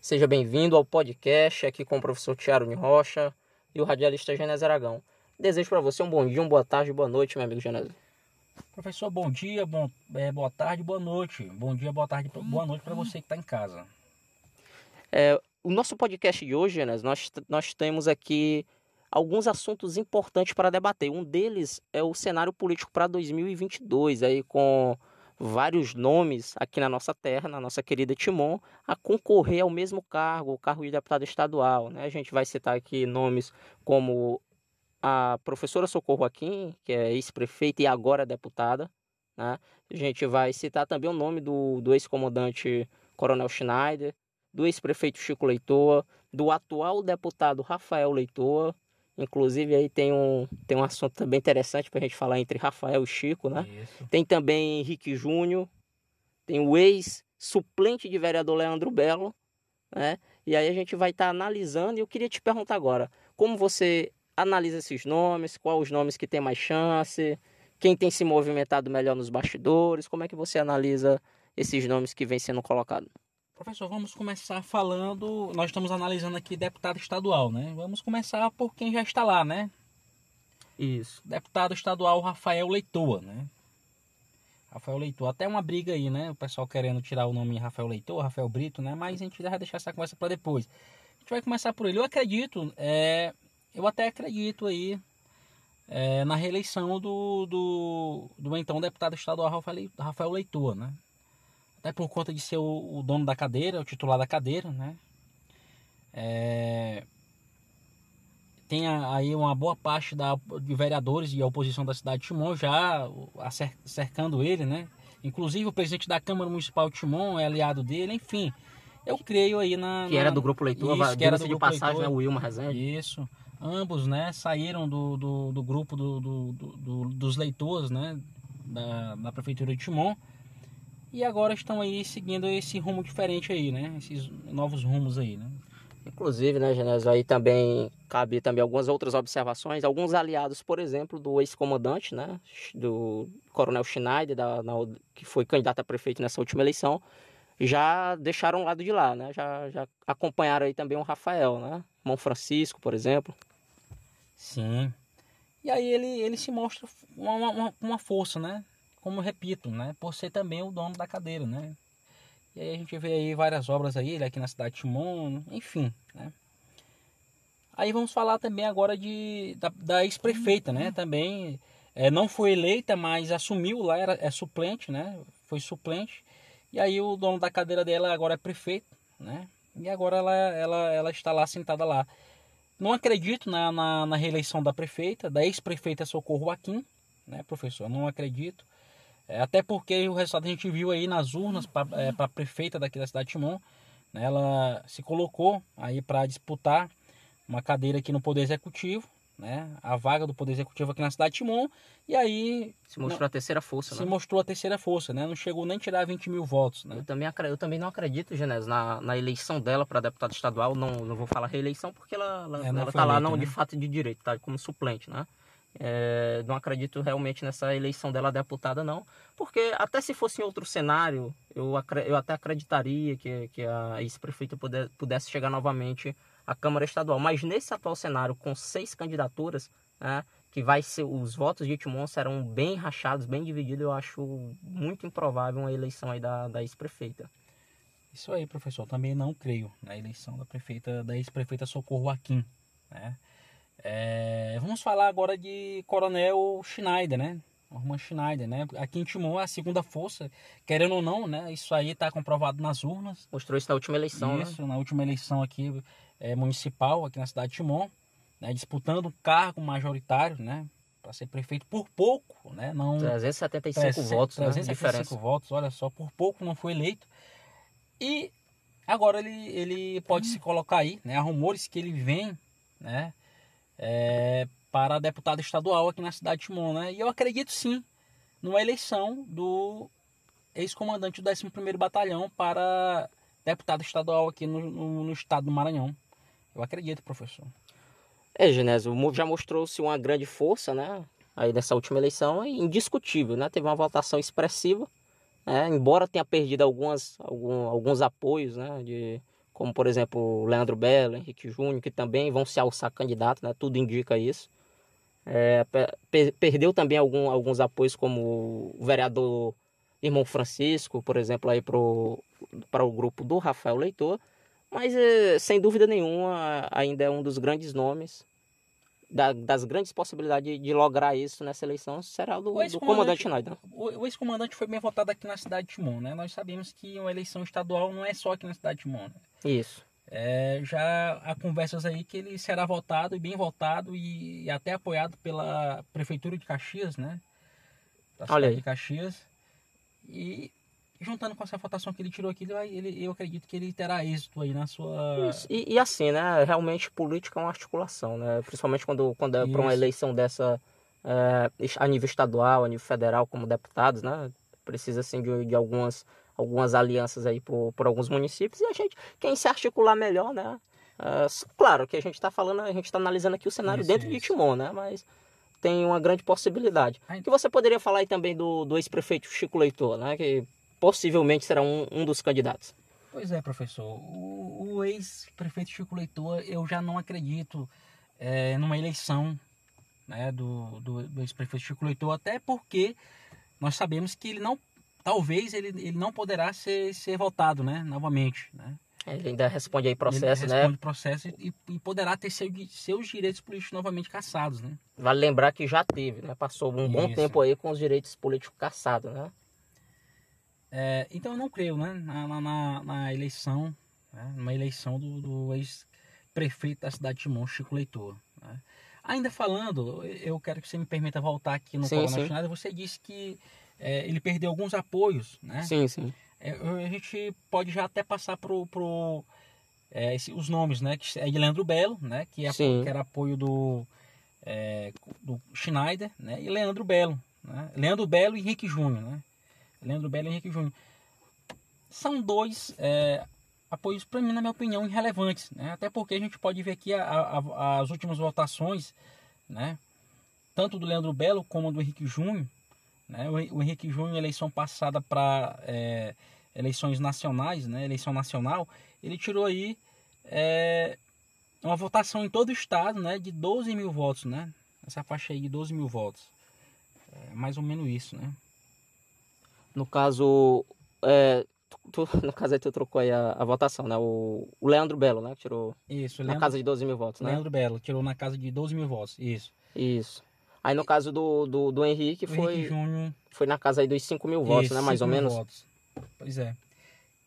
Seja bem-vindo ao podcast aqui com o professor Tiago Rocha e o radialista Genésio Aragão. Desejo para você um bom dia, uma boa tarde, boa noite, meu amigo Genésio. Professor, bom dia, bom, é, boa tarde, boa noite. Bom dia, boa tarde, boa noite para você que está em casa. É, o nosso podcast de hoje, Genésio, nós, nós temos aqui alguns assuntos importantes para debater. Um deles é o cenário político para 2022, aí com vários nomes aqui na nossa terra, na nossa querida Timon, a concorrer ao mesmo cargo, o cargo de deputado estadual. Né? A gente vai citar aqui nomes como a professora Socorro Aquim, que é ex-prefeita e agora deputada. Né? A gente vai citar também o nome do, do ex-comandante Coronel Schneider, do ex-prefeito Chico Leitoa, do atual deputado Rafael Leitoa, Inclusive aí tem um, tem um assunto também interessante para a gente falar entre Rafael e Chico, né? Isso. Tem também Henrique Júnior, tem o ex-suplente de vereador Leandro Belo, né? E aí a gente vai estar tá analisando e eu queria te perguntar agora, como você analisa esses nomes, quais os nomes que tem mais chance, quem tem se movimentado melhor nos bastidores, como é que você analisa esses nomes que vêm sendo colocados? Professor, vamos começar falando. Nós estamos analisando aqui deputado estadual, né? Vamos começar por quem já está lá, né? Isso. Deputado estadual Rafael Leitoa, né? Rafael Leitoa. Até uma briga aí, né? O pessoal querendo tirar o nome Rafael Leitoa, Rafael Brito, né? Mas a gente vai deixar essa conversa para depois. A gente vai começar por ele. Eu acredito, é... eu até acredito aí é... na reeleição do, do, do então deputado estadual Rafael Leitoa, né? Até por conta de ser o, o dono da cadeira, o titular da cadeira, né? É, tem aí uma boa parte da, de vereadores e a oposição da cidade de Timon já cercando ele, né? Inclusive o presidente da Câmara Municipal de Timon é aliado dele, enfim. Eu creio aí na. Que era do grupo leitor, isso, que era do de grupo passagem, leitor, né? O Wilma Rezende. Isso. Ambos, né, saíram do, do, do grupo do, do, dos leitores, né? Da, da Prefeitura de Timon e agora estão aí seguindo esse rumo diferente aí, né? Esses novos rumos aí, né? Inclusive, né, Genésio, aí também cabe também algumas outras observações. Alguns aliados, por exemplo, do ex-comandante, né, do Coronel Schneider, da, na, que foi candidato a prefeito nessa última eleição, já deixaram o lado de lá, né? Já, já acompanharam aí também o Rafael, né? Mão Francisco, por exemplo. Sim. E aí ele, ele se mostra uma, uma, uma força, né? Como repito, né, por ser também o dono da cadeira, né? E aí a gente vê aí várias obras aí, ele aqui na cidade de Timon, enfim, né? Aí vamos falar também agora de, da, da ex-prefeita, né? Também é, não foi eleita, mas assumiu lá, era, é suplente, né? Foi suplente. E aí o dono da cadeira dela agora é prefeito, né? E agora ela, ela, ela está lá sentada lá. Não acredito na, na, na reeleição da prefeita, da ex-prefeita Socorro Aquim, né, professor? Não acredito. É, até porque o resultado a gente viu aí nas urnas para é, a prefeita daqui da cidade de Timon. Né, ela se colocou aí para disputar uma cadeira aqui no Poder Executivo, né, a vaga do Poder Executivo aqui na cidade de Timon. E aí. Se mostrou não, a terceira força, Se né? mostrou a terceira força, né? Não chegou nem a tirar 20 mil votos. Né? Eu, também, eu também não acredito, Genésio, na, na eleição dela para deputada estadual. Não, não vou falar reeleição porque ela, ela, é, ela tá lá não, né? de fato de direito, tá como suplente, né? É, não acredito realmente nessa eleição dela deputada, não. Porque até se fosse em outro cenário, eu, eu até acreditaria que, que a ex-prefeita pudesse chegar novamente à Câmara Estadual. Mas nesse atual cenário, com seis candidaturas, né, que vai ser os votos de Itimon serão bem rachados, bem divididos, eu acho muito improvável uma eleição aí da, da ex-prefeita. Isso aí, professor. Também não creio na eleição da prefeita, da ex-prefeita Socorro Aquim, né? É, vamos falar agora de Coronel Schneider, né? Norman Schneider, né? Aqui em Timon é a segunda força, querendo ou não, né? Isso aí está comprovado nas urnas. Mostrou isso na última eleição, né? Isso, né? na última eleição aqui é, municipal, aqui na cidade de Timon, né? disputando um cargo majoritário, né? Para ser prefeito por pouco, né? Não, 375 é, votos, 375 né? votos, olha só, por pouco não foi eleito. E agora ele, ele pode hum. se colocar aí, né? Há rumores que ele vem, né? É, para deputado estadual aqui na cidade de Timon, né? E eu acredito sim numa eleição do ex-comandante do 11º Batalhão para deputado estadual aqui no, no, no, estado do Maranhão. Eu acredito, professor. É, Genésio, já mostrou-se uma grande força, né? Aí nessa última eleição, é indiscutível, né? Teve uma votação expressiva, né? embora tenha perdido algumas, algum, alguns apoios, né? De como por exemplo o Leandro Belo, Henrique Júnior, que também vão se alçar candidato, né? Tudo indica isso. É, per perdeu também algum, alguns apoios, como o vereador Irmão Francisco, por exemplo, aí para o grupo do Rafael Leitor. Mas, é, sem dúvida nenhuma, ainda é um dos grandes nomes da, das grandes possibilidades de, de, lograr isso nessa eleição será o do, do comandante Schneider. O, o ex-comandante foi bem votado aqui na cidade de Timon, né? Nós sabemos que uma eleição estadual não é só aqui na cidade de Timon. Né? Isso. É, já há conversas aí que ele será votado e bem votado e, e até apoiado pela prefeitura de Caxias, né? Da Olha aí. de Caxias. E juntando com essa votação que ele tirou aqui, ele, ele, eu acredito que ele terá êxito aí na sua. E, e, assim, né? Realmente política é uma articulação, né? Principalmente quando, quando é para uma eleição dessa é, a nível estadual, a nível federal, como deputados, né? Precisa assim de, de algumas, algumas alianças aí por, por alguns municípios e a gente, quem se articular melhor, né? É, claro que a gente está falando, a gente está analisando aqui o cenário isso, dentro isso. de Timon, né? Mas tem uma grande possibilidade. Que você poderia falar aí também do, do ex-prefeito Chico Leitor, né? Que possivelmente será um, um dos candidatos. Pois é, professor. O, o ex-prefeito Chico Leitor, eu já não acredito é, numa eleição né, do, do, do ex-prefeito Chico Leitor, até porque nós sabemos que ele não, talvez ele, ele não poderá ser, ser votado né, novamente. Né? É, ele ainda responde aí processo, ele né? Responde processo e, e poderá ter seu, seus direitos políticos novamente caçados, né? Vale lembrar que já teve, né? Passou um Isso. bom tempo aí com os direitos políticos caçados, né? É, então eu não creio né, na, na, na eleição, né, numa eleição do, do ex-prefeito da cidade de Timon, Chico Leitor. Né. Ainda falando, eu quero que você me permita voltar aqui no sim, Coronel Você disse que é, ele perdeu alguns apoios, né? Sim, sim. É, a gente pode já até passar pro, pro é, esse, os nomes, né? Que é de Leandro Belo, né? Que, é, que era apoio do, é, do Schneider, né? E Leandro Belo, né? Leandro Belo e Henrique Júnior, né? Leandro Belo e Henrique Júnior. São dois é, apoios, para mim, na minha opinião, irrelevantes. Né? Até porque a gente pode ver aqui a, a, as últimas votações, né? tanto do Leandro Belo como do Henrique Júnior. Né? O, o Henrique Júnior, eleição passada para é, eleições nacionais, né? eleição nacional, ele tirou aí é, uma votação em todo o estado né? de 12 mil votos. Né? Essa faixa aí de 12 mil votos. É mais ou menos isso, né? No caso, é, tu, no caso aí tu trocou aí a, a votação, né? O, o, Leandro Belo, né? Que tirou isso, na Leandro, casa de 12 mil votos, né? Leandro Belo tirou na casa de 12 mil votos, isso. Isso. Aí no caso do, do, do Henrique foi, Henrique Júnior, foi na casa aí dos 5 mil votos, isso, né? Mais ou menos. Votos. Pois é.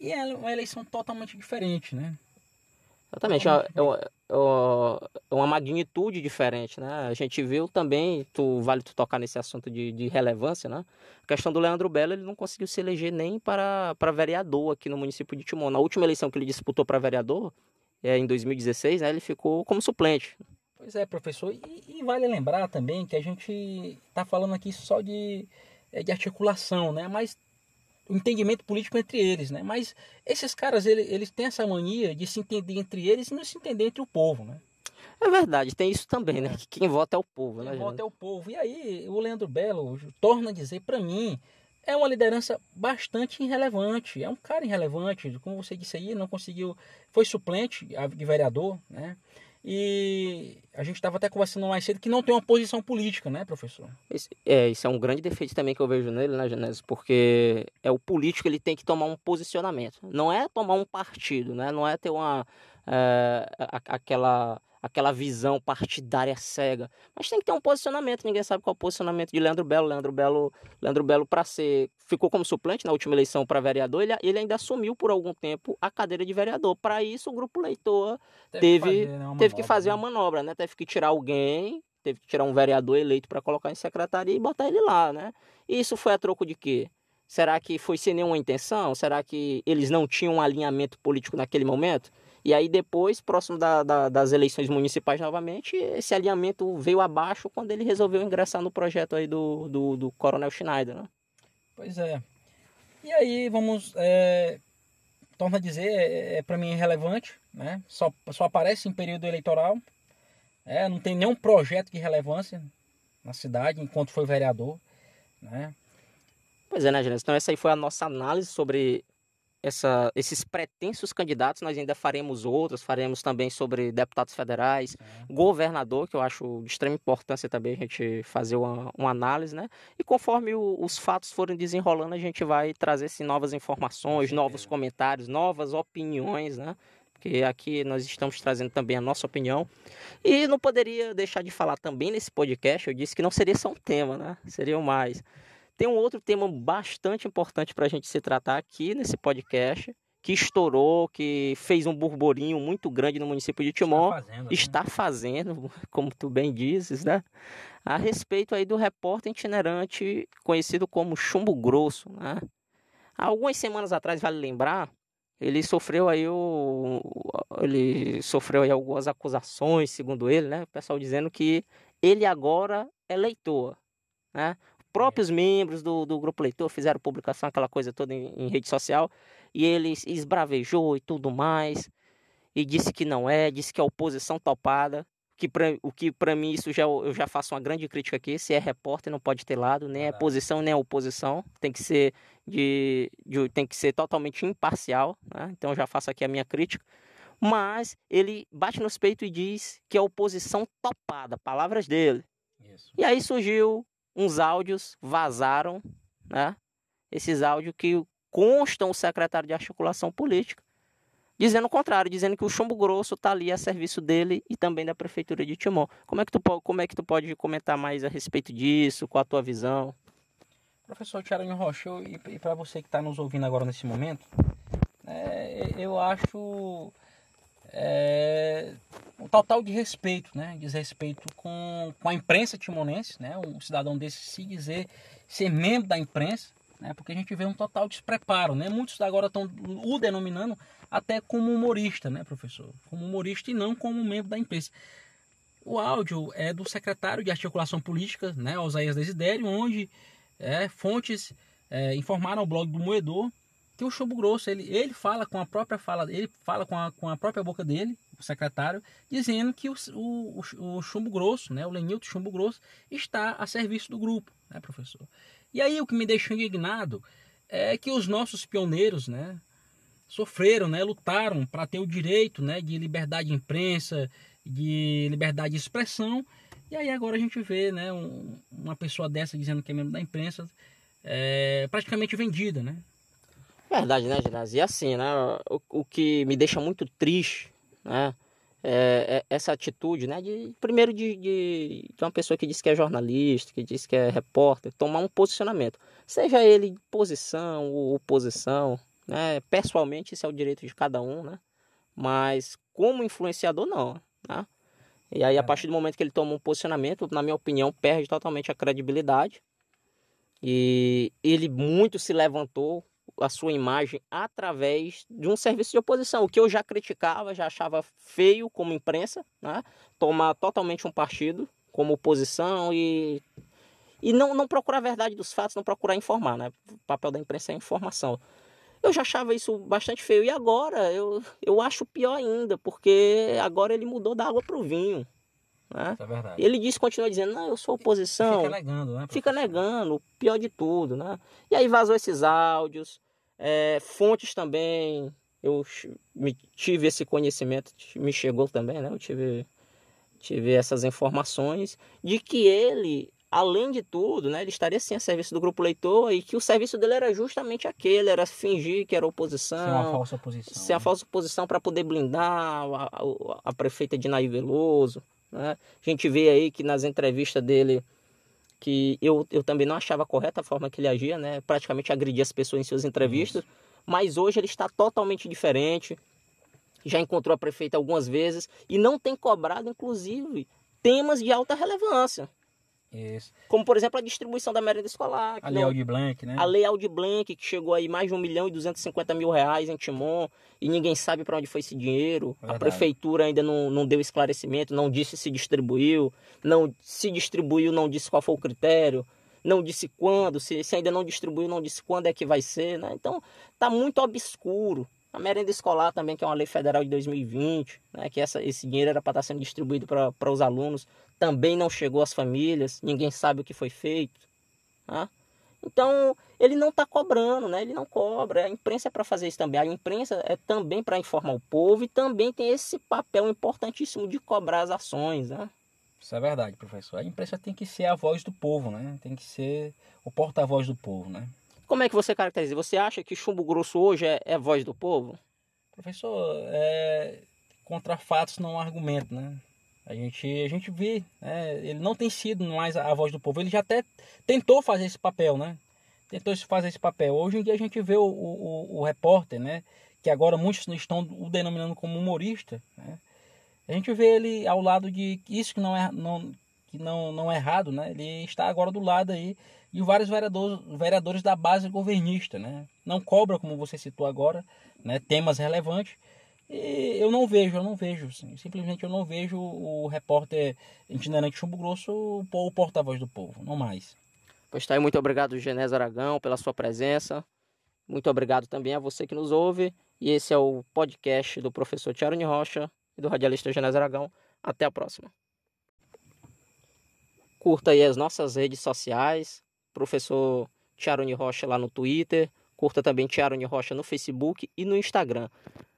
E é uma eleição totalmente diferente, né? Exatamente, é, é, é uma magnitude diferente, né? A gente viu também, tu, vale tu tocar nesse assunto de, de relevância, né? A questão do Leandro Belo, ele não conseguiu se eleger nem para, para vereador aqui no município de Timon. Na última eleição que ele disputou para vereador, é, em 2016, né, ele ficou como suplente. Pois é, professor. E, e vale lembrar também que a gente está falando aqui só de, é, de articulação, né? Mas entendimento político entre eles, né? Mas esses caras, eles, eles têm essa mania de se entender entre eles e não se entender entre o povo, né? É verdade, tem isso também, né? Que quem vota é o povo, né? Quem vota é o povo. E aí, o Leandro Belo torna a dizer para mim, é uma liderança bastante irrelevante. É um cara irrelevante, como você disse aí, não conseguiu, foi suplente de vereador, né? E a gente estava até conversando mais cedo que não tem uma posição política, né, professor? Esse, é, isso é um grande defeito também que eu vejo nele, né, Genésio? Porque é o político ele tem que tomar um posicionamento. Não é tomar um partido, né? Não é ter uma é, aquela aquela visão partidária cega. Mas tem que ter um posicionamento. Ninguém sabe qual é o posicionamento de Leandro Belo. Leandro Belo, Leandro Belo para ser ficou como suplente na última eleição para vereador. Ele, ele ainda assumiu por algum tempo a cadeira de vereador. Para isso o grupo leitor teve teve, que fazer, teve que fazer né? uma manobra, né? Teve que tirar alguém, teve que tirar um vereador eleito para colocar em secretaria e botar ele lá, né? E isso foi a troco de quê? Será que foi sem nenhuma intenção? Será que eles não tinham um alinhamento político naquele momento? E aí depois, próximo da, da, das eleições municipais novamente, esse alinhamento veio abaixo quando ele resolveu ingressar no projeto aí do, do, do Coronel Schneider, né? Pois é. E aí vamos, é, torna a dizer, é, é para mim irrelevante, né? Só, só aparece em período eleitoral, é, não tem nenhum projeto de relevância na cidade enquanto foi vereador, né? Pois é, né, Gênesis? Então essa aí foi a nossa análise sobre essa, esses pretensos candidatos, nós ainda faremos outros, faremos também sobre deputados federais, é. governador, que eu acho de extrema importância também a gente fazer uma, uma análise, né? E conforme o, os fatos forem desenrolando, a gente vai trazer novas informações, novos comentários, novas opiniões, né? Porque aqui nós estamos trazendo também a nossa opinião. E não poderia deixar de falar também nesse podcast, eu disse que não seria só um tema, né? Seriam mais. Tem um outro tema bastante importante para a gente se tratar aqui nesse podcast, que estourou, que fez um burburinho muito grande no município de Timon. Está fazendo, né? está fazendo, como tu bem dizes, né? A respeito aí do repórter itinerante conhecido como Chumbo Grosso, né? Há algumas semanas atrás, vale lembrar, ele sofreu aí o ele sofreu aí algumas acusações, segundo ele, né? O pessoal dizendo que ele agora é leitor, né? próprios membros do, do grupo leitor fizeram publicação, aquela coisa toda em, em, rede social, e ele esbravejou e tudo mais, e disse que não é, disse que é oposição topada, que pra, o que para mim isso já eu já faço uma grande crítica aqui, se é repórter não pode ter lado, nem é posição nem é oposição, tem que ser de, de tem que ser totalmente imparcial, né? então já faço aqui a minha crítica. Mas ele bate nos peitos e diz que é oposição topada, palavras dele. Isso. E aí surgiu uns áudios vazaram, né? Esses áudios que constam o secretário de articulação política, dizendo o contrário, dizendo que o chumbo grosso está ali a serviço dele e também da prefeitura de Timor. Como é que tu, como é que tu pode comentar mais a respeito disso, com a tua visão? Professor Tiago Rocha, e, e para você que está nos ouvindo agora nesse momento, é, eu acho é, um total de respeito, né? Desrespeito com, com a imprensa timonense, né? Um cidadão desse se dizer ser membro da imprensa, né? Porque a gente vê um total despreparo, né? Muitos agora estão o denominando até como humorista, né, professor? Como humorista e não como membro da imprensa. O áudio é do secretário de articulação política, né, Osaías Desidério, onde é, fontes é, informaram ao blog do Moedor tem o chumbo grosso, ele, ele fala com a própria fala, ele fala com a, com a própria boca dele, o secretário, dizendo que o, o, o chumbo grosso, né, o Lenilton Chumbo Grosso, está a serviço do grupo, né, professor? E aí o que me deixou indignado é que os nossos pioneiros, né, sofreram, né, lutaram para ter o direito, né, de liberdade de imprensa, de liberdade de expressão, e aí agora a gente vê, né, um, uma pessoa dessa dizendo que é membro da imprensa, é, praticamente vendida, né? Verdade, né, Ginásio? E assim, né? O, o que me deixa muito triste, né? É, é essa atitude, né? De, primeiro de, de, de, uma pessoa que diz que é jornalista, que diz que é repórter, tomar um posicionamento. Seja ele posição ou oposição, né? Pessoalmente, isso é o direito de cada um, né? Mas como influenciador, não, né? E aí, a é. partir do momento que ele toma um posicionamento, na minha opinião, perde totalmente a credibilidade. E ele muito se levantou a sua imagem através de um serviço de oposição, o que eu já criticava, já achava feio como imprensa, né? tomar totalmente um partido como oposição e, e não, não procurar a verdade dos fatos, não procurar informar. Né? O papel da imprensa é informação. Eu já achava isso bastante feio. E agora eu, eu acho pior ainda, porque agora ele mudou da água para o vinho. Né? é verdade. Ele diz, continua dizendo, não, eu sou oposição. Fica negando, né? Fica negando, o pior de tudo, né? E aí vazou esses áudios, é, fontes também, eu me, tive esse conhecimento, me chegou também, né? Eu tive, tive essas informações de que ele, além de tudo, né? Ele estaria sim a serviço do grupo leitor e que o serviço dele era justamente aquele, era fingir que era oposição. Ser uma falsa oposição. Ser né? falsa oposição para poder blindar a, a, a prefeita de Nair Veloso, né? A gente vê aí que nas entrevistas dele, que eu, eu também não achava correta a forma que ele agia, né? Praticamente agredia as pessoas em suas entrevistas. Mas hoje ele está totalmente diferente. Já encontrou a prefeita algumas vezes e não tem cobrado, inclusive, temas de alta relevância. Isso. Como, por exemplo, a distribuição da merenda escolar. A Lei Aldi Blanc, né? A Lei Aldi Blanc, que chegou aí mais de 1 milhão e 250 mil reais em Timon, e ninguém sabe para onde foi esse dinheiro. Verdade. A prefeitura ainda não, não deu esclarecimento, não disse se distribuiu, não se distribuiu, não disse qual foi o critério, não disse quando, se, se ainda não distribuiu, não disse quando é que vai ser, né? Então, tá muito obscuro. A merenda escolar também, que é uma lei federal de 2020, né, que essa, esse dinheiro era para estar tá sendo distribuído para os alunos, também não chegou às famílias, ninguém sabe o que foi feito. Tá? Então, ele não está cobrando, né? Ele não cobra. A imprensa é para fazer isso também. A imprensa é também para informar o povo e também tem esse papel importantíssimo de cobrar as ações, né? Isso é verdade, professor. A imprensa tem que ser a voz do povo, né? Tem que ser o porta-voz do povo, né? Como é que você caracteriza? Você acha que Chumbo Grosso hoje é, é voz do povo? Professor, é... contra fatos não há argumento, né? A gente, a gente vê, né? ele não tem sido mais a voz do povo. Ele já até tentou fazer esse papel, né? Tentou fazer esse papel. Hoje em dia a gente vê o, o, o repórter, né? Que agora muitos estão o denominando como humorista, né? A gente vê ele ao lado de isso que não é, não, que não, não é errado, né? Ele está agora do lado aí de vários vereadores, vereadores da base governista, né? Não cobra, como você citou agora, né? temas relevantes, e eu não vejo, eu não vejo, simplesmente eu não vejo o repórter itinerante Chumbo Grosso o porta-voz do povo, não mais. Pois está aí, muito obrigado, Genésio Aragão, pela sua presença. Muito obrigado também a você que nos ouve. E esse é o podcast do professor Tiarone Rocha e do radialista Genésio Aragão. Até a próxima. Curta aí as nossas redes sociais, professor Tiarone Rocha lá no Twitter, curta também Tiarone Rocha no Facebook e no Instagram.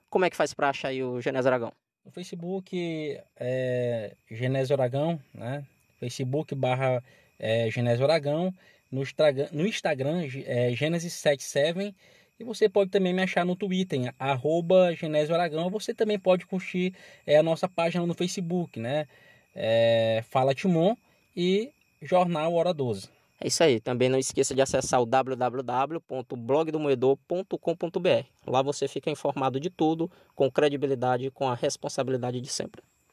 Como é que faz para achar aí o Genésio Aragão? No Facebook é Genésio Aragão, né? Facebook barra é, Genésio Aragão. No, Instagram, no Instagram é Gênesis77. E você pode também me achar no Twitter, arroba Genésio Aragão. Você também pode curtir é, a nossa página no Facebook, né? É, Fala Timon e Jornal Hora 12. É isso aí. Também não esqueça de acessar o www.blogdomoedor.com.br. Lá você fica informado de tudo, com credibilidade e com a responsabilidade de sempre.